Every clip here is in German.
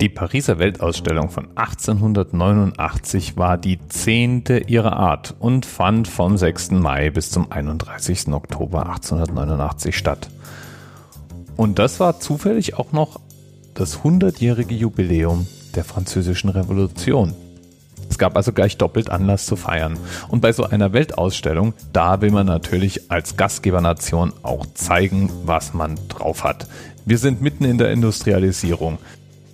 Die Pariser Weltausstellung von 1889 war die zehnte ihrer Art und fand vom 6. Mai bis zum 31. Oktober 1889 statt. Und das war zufällig auch noch das 100-jährige Jubiläum der Französischen Revolution. Es gab also gleich doppelt Anlass zu feiern. Und bei so einer Weltausstellung, da will man natürlich als Gastgebernation auch zeigen, was man drauf hat. Wir sind mitten in der Industrialisierung.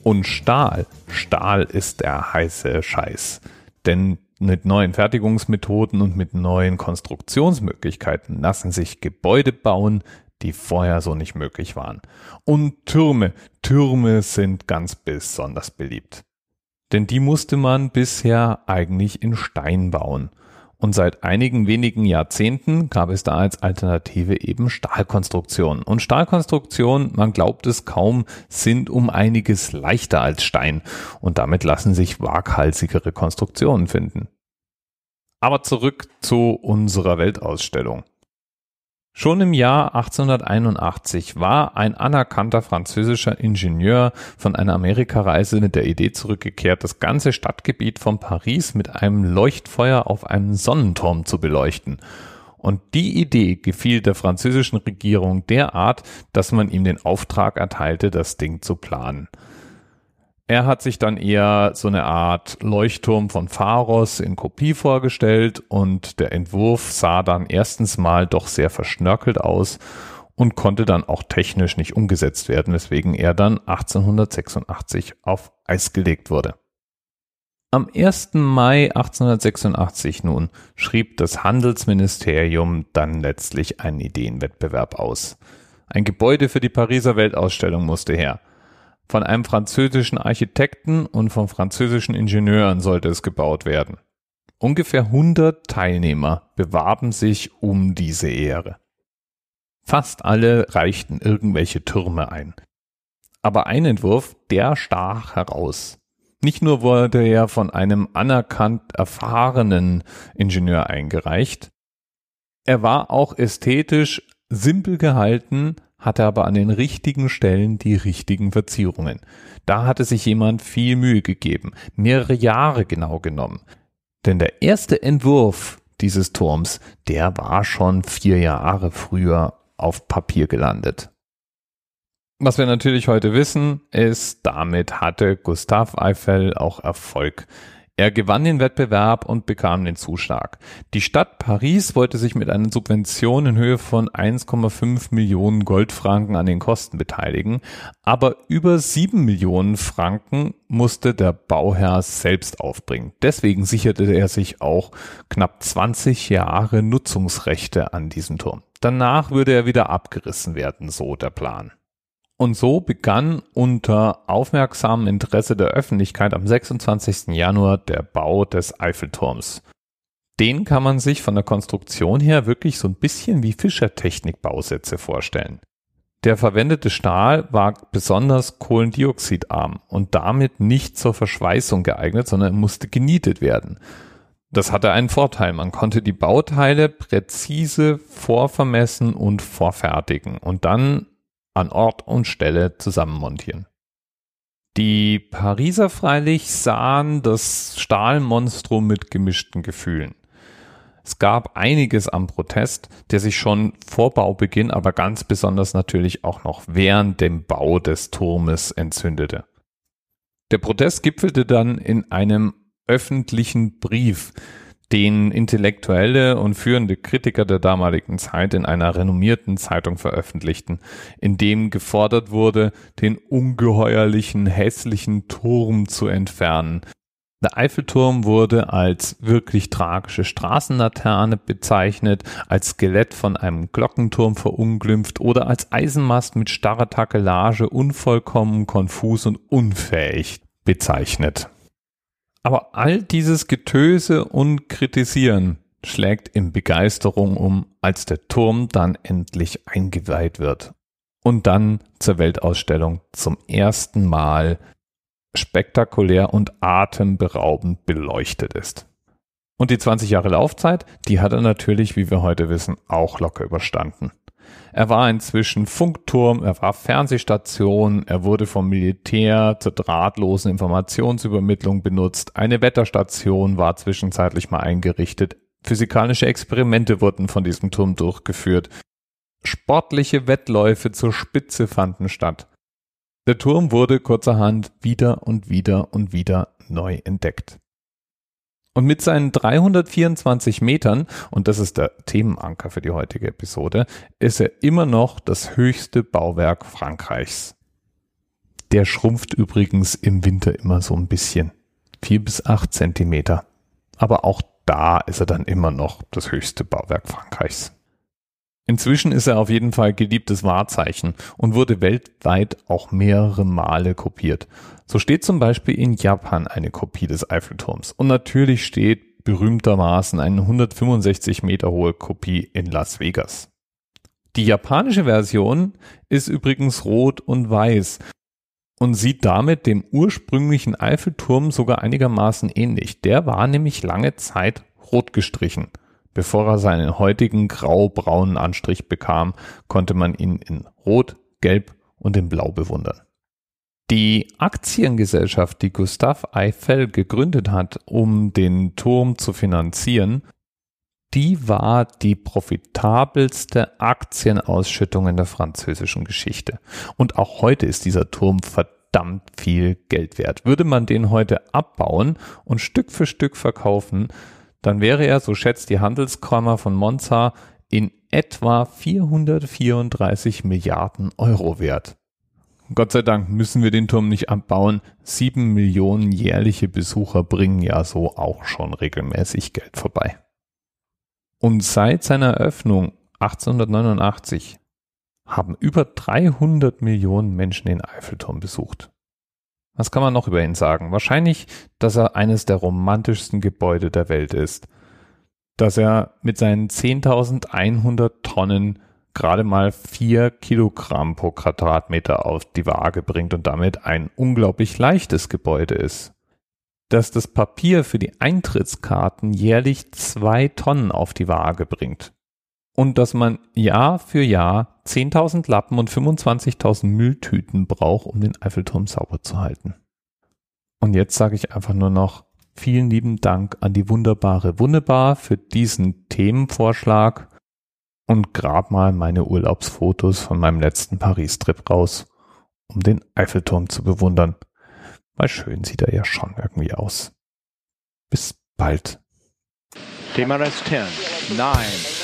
Und Stahl, Stahl ist der heiße Scheiß. Denn mit neuen Fertigungsmethoden und mit neuen Konstruktionsmöglichkeiten lassen sich Gebäude bauen, die vorher so nicht möglich waren. Und Türme, Türme sind ganz besonders beliebt. Denn die musste man bisher eigentlich in Stein bauen. Und seit einigen wenigen Jahrzehnten gab es da als Alternative eben Stahlkonstruktionen. Und Stahlkonstruktionen, man glaubt es kaum, sind um einiges leichter als Stein. Und damit lassen sich waghalsigere Konstruktionen finden. Aber zurück zu unserer Weltausstellung. Schon im Jahr 1881 war ein anerkannter französischer Ingenieur von einer Amerikareise mit der Idee zurückgekehrt, das ganze Stadtgebiet von Paris mit einem Leuchtfeuer auf einem Sonnenturm zu beleuchten. Und die Idee gefiel der französischen Regierung derart, dass man ihm den Auftrag erteilte, das Ding zu planen. Er hat sich dann eher so eine Art Leuchtturm von Pharos in Kopie vorgestellt und der Entwurf sah dann erstens mal doch sehr verschnörkelt aus und konnte dann auch technisch nicht umgesetzt werden, weswegen er dann 1886 auf Eis gelegt wurde. Am 1. Mai 1886 nun schrieb das Handelsministerium dann letztlich einen Ideenwettbewerb aus. Ein Gebäude für die Pariser Weltausstellung musste her. Von einem französischen Architekten und von französischen Ingenieuren sollte es gebaut werden. Ungefähr 100 Teilnehmer bewarben sich um diese Ehre. Fast alle reichten irgendwelche Türme ein. Aber ein Entwurf, der stach heraus. Nicht nur wurde er von einem anerkannt erfahrenen Ingenieur eingereicht, er war auch ästhetisch simpel gehalten, hatte aber an den richtigen Stellen die richtigen Verzierungen. Da hatte sich jemand viel Mühe gegeben, mehrere Jahre genau genommen. Denn der erste Entwurf dieses Turms, der war schon vier Jahre früher auf Papier gelandet. Was wir natürlich heute wissen, ist, damit hatte Gustav Eiffel auch Erfolg. Er gewann den Wettbewerb und bekam den Zuschlag. Die Stadt Paris wollte sich mit einer Subvention in Höhe von 1,5 Millionen Goldfranken an den Kosten beteiligen, aber über 7 Millionen Franken musste der Bauherr selbst aufbringen. Deswegen sicherte er sich auch knapp 20 Jahre Nutzungsrechte an diesem Turm. Danach würde er wieder abgerissen werden, so der Plan. Und so begann unter aufmerksamem Interesse der Öffentlichkeit am 26. Januar der Bau des Eiffelturms. Den kann man sich von der Konstruktion her wirklich so ein bisschen wie Fischertechnik-Bausätze vorstellen. Der verwendete Stahl war besonders kohlendioxidarm und damit nicht zur Verschweißung geeignet, sondern musste genietet werden. Das hatte einen Vorteil. Man konnte die Bauteile präzise vorvermessen und vorfertigen und dann an Ort und Stelle zusammenmontieren. Die Pariser freilich sahen das Stahlmonstrum mit gemischten Gefühlen. Es gab einiges am Protest, der sich schon vor Baubeginn, aber ganz besonders natürlich auch noch während dem Bau des Turmes entzündete. Der Protest gipfelte dann in einem öffentlichen Brief, den intellektuelle und führende Kritiker der damaligen Zeit in einer renommierten Zeitung veröffentlichten, in dem gefordert wurde, den ungeheuerlichen, hässlichen Turm zu entfernen. Der Eiffelturm wurde als wirklich tragische Straßenlaterne bezeichnet, als Skelett von einem Glockenturm verunglimpft oder als Eisenmast mit starrer Takelage unvollkommen, konfus und unfähig bezeichnet. Aber all dieses Getöse und Kritisieren schlägt in Begeisterung um, als der Turm dann endlich eingeweiht wird und dann zur Weltausstellung zum ersten Mal spektakulär und atemberaubend beleuchtet ist. Und die 20 Jahre Laufzeit, die hat er natürlich, wie wir heute wissen, auch locker überstanden. Er war inzwischen Funkturm, er war Fernsehstation, er wurde vom Militär zur drahtlosen Informationsübermittlung benutzt, eine Wetterstation war zwischenzeitlich mal eingerichtet, physikalische Experimente wurden von diesem Turm durchgeführt, sportliche Wettläufe zur Spitze fanden statt. Der Turm wurde kurzerhand wieder und wieder und wieder neu entdeckt. Und mit seinen 324 Metern, und das ist der Themenanker für die heutige Episode, ist er immer noch das höchste Bauwerk Frankreichs. Der schrumpft übrigens im Winter immer so ein bisschen. Vier bis acht Zentimeter. Aber auch da ist er dann immer noch das höchste Bauwerk Frankreichs. Inzwischen ist er auf jeden Fall geliebtes Wahrzeichen und wurde weltweit auch mehrere Male kopiert. So steht zum Beispiel in Japan eine Kopie des Eiffelturms und natürlich steht berühmtermaßen eine 165 Meter hohe Kopie in Las Vegas. Die japanische Version ist übrigens rot und weiß und sieht damit dem ursprünglichen Eiffelturm sogar einigermaßen ähnlich. Der war nämlich lange Zeit rot gestrichen. Bevor er seinen heutigen grau-braunen Anstrich bekam, konnte man ihn in Rot, Gelb und in Blau bewundern. Die Aktiengesellschaft, die Gustave Eiffel gegründet hat, um den Turm zu finanzieren, die war die profitabelste Aktienausschüttung in der französischen Geschichte. Und auch heute ist dieser Turm verdammt viel Geld wert. Würde man den heute abbauen und Stück für Stück verkaufen, dann wäre er, so schätzt die Handelskammer von Monza, in etwa 434 Milliarden Euro wert. Gott sei Dank müssen wir den Turm nicht abbauen. Sieben Millionen jährliche Besucher bringen ja so auch schon regelmäßig Geld vorbei. Und seit seiner Eröffnung 1889 haben über 300 Millionen Menschen den Eiffelturm besucht. Was kann man noch über ihn sagen? Wahrscheinlich, dass er eines der romantischsten Gebäude der Welt ist. Dass er mit seinen 10.100 Tonnen gerade mal vier Kilogramm pro Quadratmeter auf die Waage bringt und damit ein unglaublich leichtes Gebäude ist. Dass das Papier für die Eintrittskarten jährlich zwei Tonnen auf die Waage bringt und dass man Jahr für Jahr 10.000 Lappen und 25.000 Mülltüten braucht, um den Eiffelturm sauber zu halten. Und jetzt sage ich einfach nur noch vielen lieben Dank an die wunderbare Wunderbar für diesen Themenvorschlag und grab mal meine Urlaubsfotos von meinem letzten Paris-Trip raus, um den Eiffelturm zu bewundern. Weil schön sieht er ja schon irgendwie aus. Bis bald. TMRS 10, 9, 8,